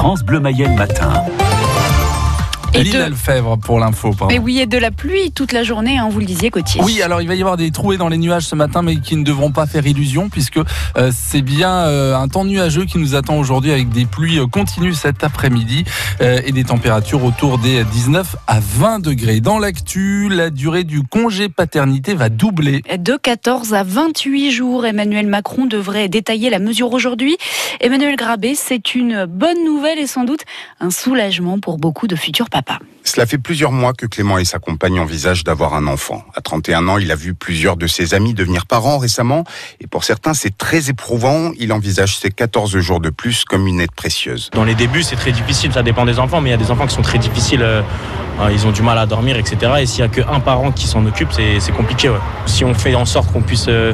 France Bleu Mayenne matin. Et Lille de- Alfèvre pour l'info. pardon. Mais oui, et de la pluie toute la journée, hein, vous le disiez, Gauthier. Oui, alors il va y avoir des trouées dans les nuages ce matin, mais qui ne devront pas faire illusion, puisque euh, c'est bien euh, un temps nuageux qui nous attend aujourd'hui avec des pluies euh, continues cet après-midi et des températures autour des 19 à 20 degrés. Dans l'actu, la durée du congé paternité va doubler. De 14 à 28 jours, Emmanuel Macron devrait détailler la mesure aujourd'hui. Emmanuel Grabé, c'est une bonne nouvelle et sans doute un soulagement pour beaucoup de futurs Cela fait plusieurs mois que Clément et sa compagne envisagent d'avoir un enfant. À 31 ans, il a vu plusieurs de ses amis devenir parents récemment, et pour certains, c'est très éprouvant. Il envisage ces 14 jours de plus comme une aide précieuse. Dans les débuts, c'est très difficile, ça dépend des enfants, mais il y a des enfants qui sont très difficiles, euh, ils ont du mal à dormir, etc. Et s'il n'y a qu'un parent qui s'en occupe, c'est compliqué. Si on fait en sorte qu'on puisse euh,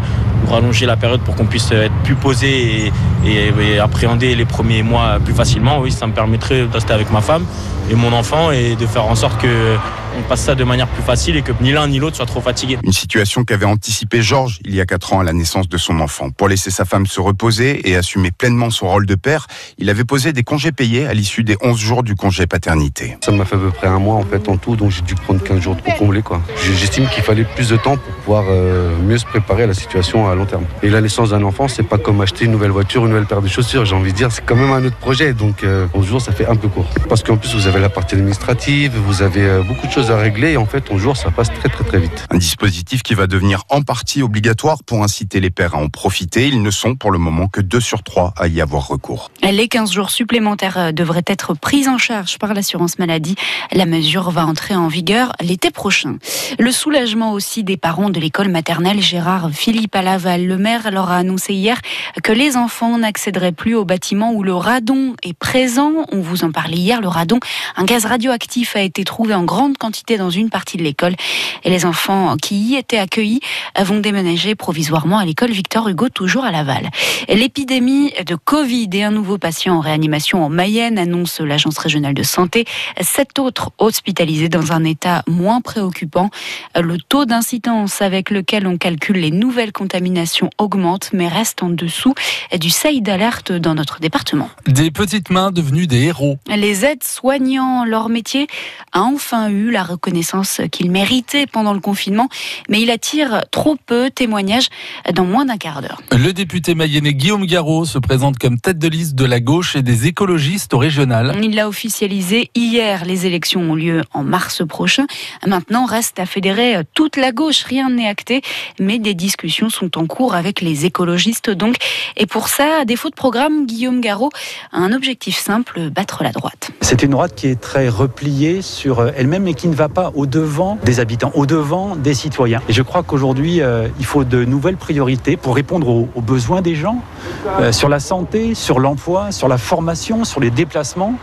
rallonger la période pour qu'on puisse euh, être plus posé et appréhender les premiers mois plus facilement, oui, ça me permettrait de rester avec ma femme et mon enfant et de faire en sorte que on passe ça de manière plus facile et que ni l'un ni l'autre soit trop fatigué. Une situation qu'avait anticipé Georges il y a 4 ans à la naissance de son enfant. Pour laisser sa femme se reposer et assumer pleinement son rôle de père, il avait posé des congés payés à l'issue des 11 jours du congé paternité. Ça m'a fait à peu près un mois en fait en tout, donc j'ai dû prendre 15 jours pour combler quoi. J'estime qu'il fallait plus de temps pour pouvoir euh, mieux se préparer à la situation à long terme. Et la naissance d'un enfant, c'est pas comme acheter une nouvelle voiture, une nouvelle paire de chaussures, j'ai envie de dire, c'est quand même un autre projet, donc euh, 11 jours ça fait un peu court. Parce qu'en plus vous avez la partie administrative, vous avez euh, beaucoup de choses à régler, et en fait 11 jours ça passe très très très vite. Un dispositif qui va devenir en partie obligatoire pour inciter les pères à en profiter. Ils ne sont pour le moment que 2 sur 3 à y avoir recours. Les 15 jours supplémentaires euh, devraient être pris en charge par l'assurance maladie. La mesure va entrer en vigueur l'été prochain. Le soulagement aussi des parents de l'école maternelle Gérard Philippe à Laval. Le maire leur a annoncé hier que les enfants n'accéderaient plus au bâtiment où le radon est présent. On vous en parlait hier, le radon, un gaz radioactif a été trouvé en grande quantité dans une partie de l'école et les enfants qui y étaient accueillis vont déménager provisoirement à l'école Victor Hugo, toujours à Laval. L'épidémie de Covid et un nouveau patient en réanimation en Mayenne, annonce l'Agence régionale de santé. Sept autres hospitalisés dans un état moins préoccupant. Le taux d'incidence avec lequel on calcule les nouvelles contaminations augmente, mais reste en dessous du seuil d'alerte dans notre département. Des petites mains devenues des héros. Les aides-soignants, leur métier a enfin eu la reconnaissance qu'il méritait pendant le confinement, mais il attire trop peu témoignages dans moins d'un quart d'heure. Le député mayennais Guillaume Garot se présente comme tête de liste de la gauche et des écologistes au régional. Il l'a officialisé hier. Les élections ont lieu en mars prochain. Maintenant, reste à fédérer toute la gauche. Rien n'est acté, mais des discussions sont en cours avec les écologistes donc. Et pour ça, à défaut de programme, Guillaume Garot a un objectif simple, battre la droite. C'est une droite qui est très repliée sur elle-même et qui ne va pas au-devant des habitants, au-devant des citoyens. Et je crois qu'aujourd'hui, euh, il faut de nouvelles priorités pour répondre aux, besoins des gens, euh, sur la santé, sur l'emploi, sur la formation, sur les déplacements,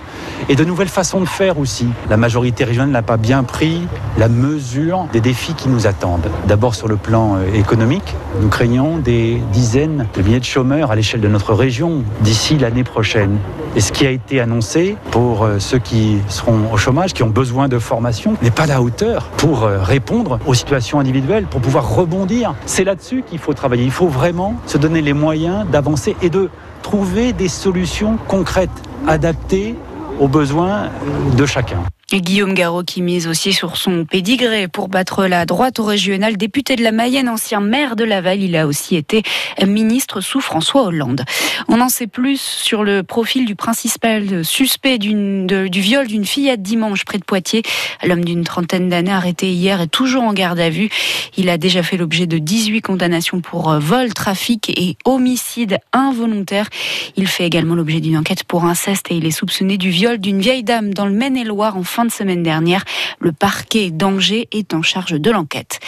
et de nouvelles façons de faire aussi. La majorité régionale n'a pas bien pris la mesure des défis qui nous attendent. D'abord sur le plan euh, économique, nous craignons des dizaines de milliers de chômeurs à l'échelle de notre région d'ici l'année prochaine. Et ce qui a été annoncé pour ceux qui seront au chômage, qui ont besoin de formation, n'est pas à la hauteur pour euh, répondre aux situations individuelles, pour pouvoir rebondir. C'est là-dessus qu'il faut travailler. Il faut vraiment se donner les moyens d'avancer et de trouver des solutions concrètes, adaptées aux besoins de chacun. Guillaume Garot qui mise aussi sur son pédigré pour battre la droite au régional, député de la Mayenne, ancien maire de Laval. Il a aussi été ministre sous François Hollande. On en sait plus sur le profil du principal suspect du viol d'une fillette dimanche près de Poitiers. L'homme d'une trentaine d'années arrêté hier est toujours en garde à vue. Il a déjà fait l'objet de 18 condamnations pour euh, vol, trafic et homicide involontaire. Il fait également l'objet d'une enquête pour inceste et il est soupçonné du viol d'une vieille dame dans le Maine-et-Loire en fin de semaine dernière. Le parquet d'Angers est en charge de l'enquête.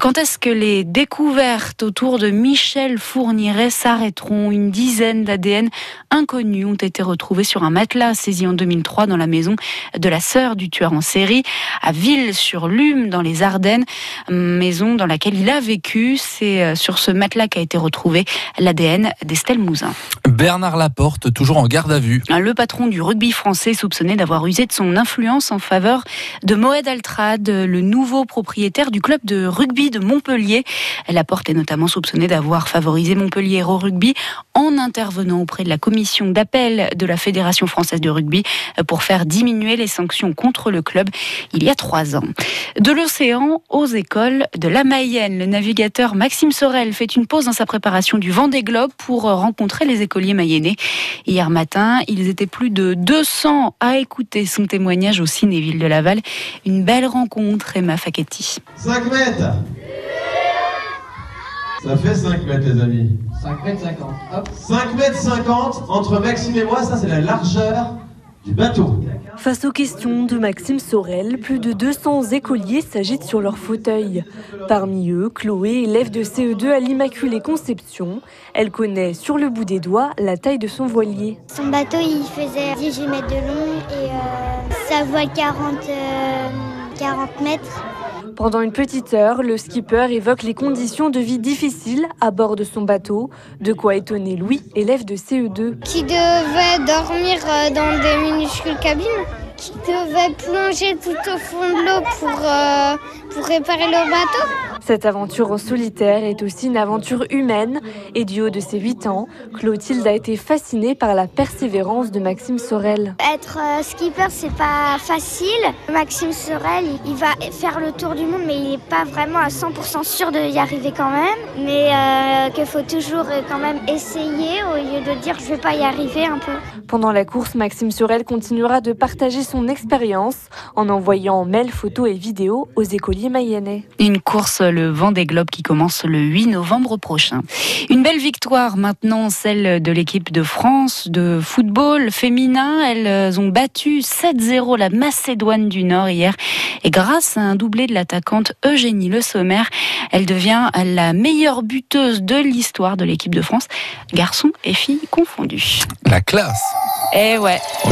Quand est-ce que les découvertes autour de Michel Fourniret s'arrêteront? Une dizaine d'ADN inconnus ont été retrouvés sur un matelas saisi en 2003 dans la maison de la sœur du tueur en série à Ville-sur-Lume dans les Ardennes, maison dans laquelle il a vécu. C'est euh, sur ce matelas qu'a été retrouvé l'ADN d'Estelle Mouzin. Bernard Laporte, toujours en garde à vue. Le patron du rugby français soupçonné d'avoir usé de son influence En faveur de Moed Altrad, le nouveau propriétaire du club de rugby de Montpellier. La porte est notamment soupçonnée d'avoir favorisé Montpellier au rugby en intervenant auprès de la commission d'appel de la Fédération française de rugby pour faire diminuer les sanctions contre le club il y a trois ans. De l'océan aux écoles de la Mayenne, le navigateur Maxime Sorel fait une pause dans sa préparation du Vendée Globe pour rencontrer les écoliers mayennais. Hier matin, ils étaient plus de 200 à écouter son témoignage au Cinéville de Laval. Une belle rencontre, Emma Facchetti. 5 mètres Ça fait 5 mètres les amis. 5 mètres 50. Hop. 5 mètres 50 entre Maxime et moi, ça c'est la largeur du bateau. Face aux questions de Maxime Sorel, plus de 200 écoliers s'agitent sur leur fauteuil. Parmi eux, Chloé, élève de CE2 à l'Immaculée Conception. Elle connaît sur le bout des doigts la taille de son voilier. Son bateau, il faisait 18 mètres de long et euh, sa voile 40, euh, 40 mètres. Pendant une petite heure, le skipper évoque les conditions de vie difficiles à bord de son bateau, de quoi étonner Louis, élève de CE2. Qui devait dormir euh, dans des minuscules cabines qui devait plonger tout au fond de l'eau pour, euh, pour réparer le bateau. Cette aventure en solitaire est aussi une aventure humaine et du haut de ses 8 ans, Clotilde a été fascinée par la persévérance de Maxime Sorel. Être euh, skipper, c'est pas facile. Maxime Sorel, il va faire le tour du monde, mais il n'est pas vraiment à 100% sûr de y arriver quand même. Mais euh, qu'il faut toujours euh, quand même essayer au lieu de dire je vais pas y arriver un peu. Pendant la course, Maxime Sorel continuera de partager son expérience en envoyant mails, photos et vidéos aux écoliers mayennais. Une course le Vendée Globe qui commence le 8 novembre prochain. Une belle victoire maintenant, celle de l'équipe de France de football féminin. Elles ont battu 7-0 la Macédoine du Nord hier et grâce à un doublé de l'attaquante Eugénie Le Sommer, elle devient la meilleure buteuse de l'histoire de l'équipe de France, garçons et filles confondus. La classe Eh ouais.